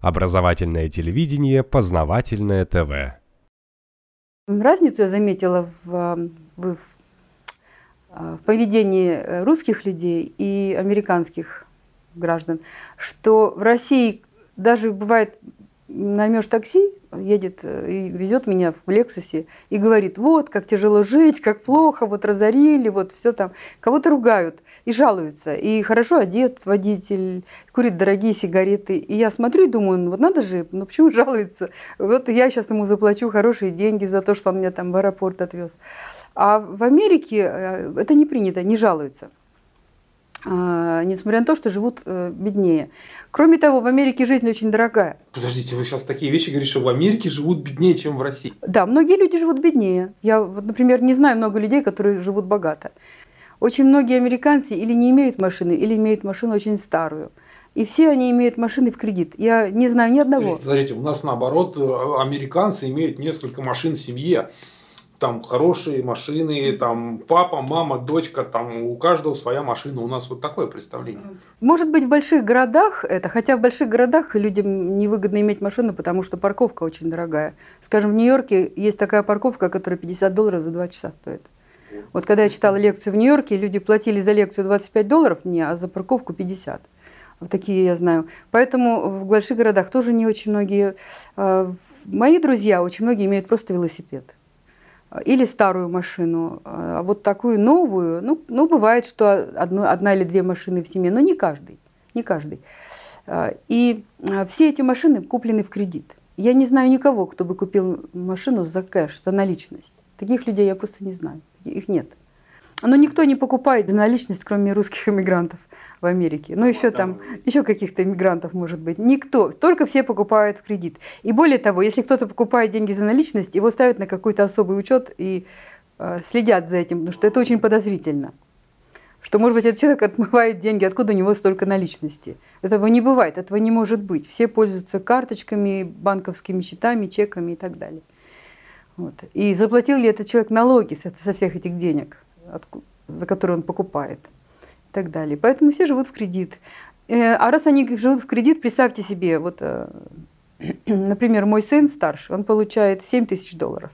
Образовательное телевидение, познавательное ТВ. Разницу я заметила в, в, в поведении русских людей и американских граждан, что в России даже бывает наймешь такси, едет э, и везет меня в Лексусе и говорит, вот, как тяжело жить, как плохо, вот разорили, вот все там. Кого-то ругают и жалуются. И хорошо одет водитель, курит дорогие сигареты. И я смотрю и думаю, ну вот надо же, ну почему жалуется? Вот я сейчас ему заплачу хорошие деньги за то, что он меня там в аэропорт отвез. А в Америке э, это не принято, не жалуются. А, несмотря на то, что живут э, беднее. Кроме того, в Америке жизнь очень дорогая. Подождите, вы сейчас такие вещи говорите, что в Америке живут беднее, чем в России. Да, многие люди живут беднее. Я, вот, например, не знаю много людей, которые живут богато. Очень многие американцы или не имеют машины, или имеют машину очень старую. И все они имеют машины в кредит. Я не знаю ни одного. Подождите, подождите у нас наоборот, э, американцы имеют несколько машин в семье там хорошие машины, там папа, мама, дочка, там у каждого своя машина. У нас вот такое представление. Может быть, в больших городах это, хотя в больших городах людям невыгодно иметь машину, потому что парковка очень дорогая. Скажем, в Нью-Йорке есть такая парковка, которая 50 долларов за 2 часа стоит. Вот когда я читала лекцию в Нью-Йорке, люди платили за лекцию 25 долларов мне, а за парковку 50. Вот такие я знаю. Поэтому в больших городах тоже не очень многие. А, мои друзья, очень многие имеют просто велосипед или старую машину, а вот такую новую, ну, ну бывает, что одно, одна или две машины в семье, но не каждый, не каждый. А, и а, все эти машины куплены в кредит. Я не знаю никого, кто бы купил машину за кэш, за наличность. Таких людей я просто не знаю, их нет. Но никто не покупает наличность, кроме русских иммигрантов в Америке. Ну, еще там, еще каких-то иммигрантов, может быть. Никто. Только все покупают в кредит. И более того, если кто-то покупает деньги за наличность, его ставят на какой-то особый учет и э, следят за этим, потому что это очень подозрительно. Что, может быть, этот человек отмывает деньги, откуда у него столько наличности. Этого не бывает, этого не может быть. Все пользуются карточками, банковскими счетами, чеками и так далее. Вот. И заплатил ли этот человек налоги со всех этих денег, за которые он покупает? и так далее. Поэтому все живут в кредит. Э, а раз они живут в кредит, представьте себе, вот, э, например, мой сын старший, он получает 7 тысяч долларов.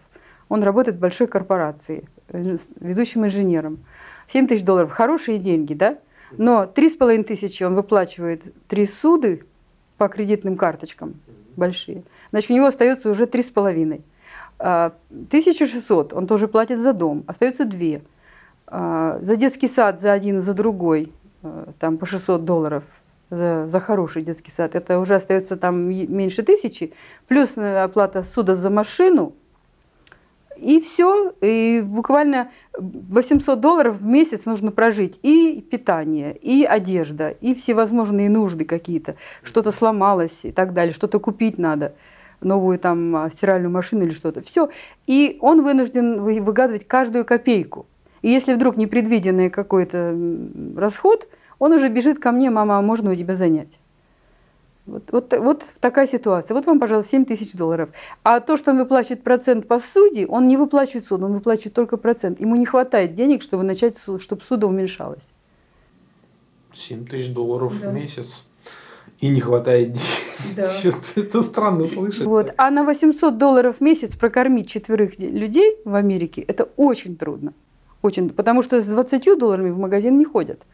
Он работает в большой корпорации, э, ведущим инженером. 7 тысяч долларов – хорошие деньги, да? Но 3,5 тысячи он выплачивает три суды по кредитным карточкам большие. Значит, у него остается уже 3,5. 1600 а, он тоже платит за дом, остается 2. А, за детский сад за один за другой, а, там по 600 долларов за, за хороший детский сад, это уже остается там меньше тысячи, плюс э, оплата суда за машину, и все, и буквально 800 долларов в месяц нужно прожить. И питание, и одежда, и всевозможные нужды какие-то. Что-то сломалось и так далее, что-то купить надо новую там стиральную машину или что-то. Все. И он вынужден выгадывать каждую копейку. И если вдруг непредвиденный какой-то расход, он уже бежит ко мне, мама, а можно у тебя занять? Вот, вот, вот такая ситуация. Вот вам, пожалуйста, 7 тысяч долларов. А то, что он выплачивает процент по суде, он не выплачивает суд, он выплачивает только процент. Ему не хватает денег, чтобы начать суд, чтобы суда уменьшалось. 7 тысяч долларов да. в месяц. И не хватает денег. Да. Это странно слышать. Вот. А на 800 долларов в месяц прокормить четверых людей в Америке – это очень трудно. Очень, потому что с 20 долларами в магазин не ходят.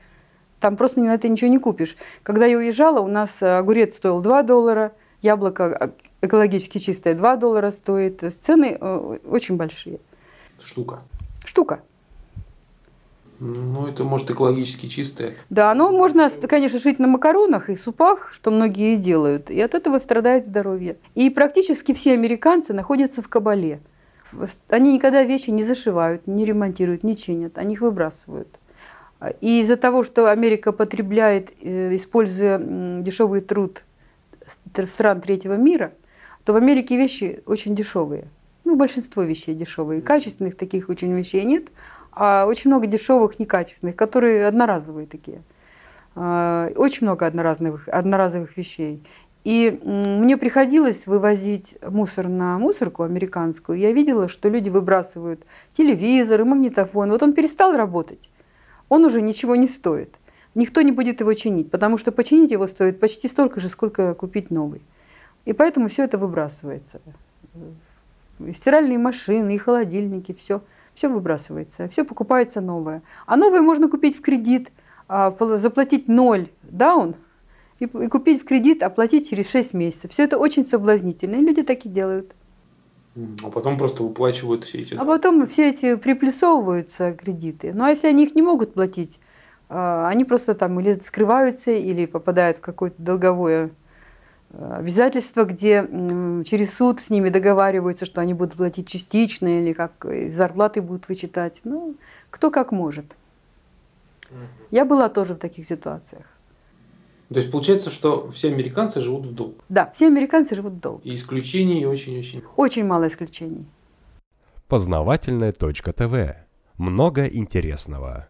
Там просто на это ничего не купишь. Когда я уезжала, у нас огурец стоил 2 доллара, яблоко экологически чистое 2 доллара стоит. Цены э, очень большие. Штука. Штука. Ну, это может экологически чистое. Да, но можно, конечно, жить на макаронах и супах, что многие делают, и от этого страдает здоровье. И практически все американцы находятся в кабале они никогда вещи не зашивают, не ремонтируют, не чинят, они их выбрасывают. И из-за того, что Америка потребляет, э, используя дешевый труд стран третьего мира, то в Америке вещи очень дешевые. Ну, большинство вещей дешевые. Качественных таких очень вещей нет, а очень много дешевых, некачественных, которые одноразовые такие. А, очень много одноразовых, одноразовых вещей. И мне приходилось вывозить мусор на мусорку американскую. Я видела, что люди выбрасывают телевизоры, магнитофон. Вот он перестал работать. Он уже ничего не стоит. Никто не будет его чинить, потому что починить его стоит почти столько же, сколько купить новый. И поэтому все это выбрасывается. И стиральные машины, и холодильники, все, все выбрасывается, все покупается новое. А новое можно купить в кредит, а, заплатить ноль даун и, и купить в кредит, оплатить через 6 месяцев. Все это очень соблазнительно, и люди так и делают. А потом просто выплачивают все эти. А потом все эти приплюсовываются кредиты. Ну а если они их не могут платить, а, они просто там или скрываются, или попадают в какое-то долговое а, обязательство, где через суд с ними договариваются, что они будут платить частично или как зарплаты будут вычитать. Ну, кто как может. Я была тоже в таких ситуациях. То есть получается, что все американцы живут в долг. Да, все американцы живут в долг. И исключений очень-очень. Очень мало исключений. Познавательная точка ТВ. Много интересного.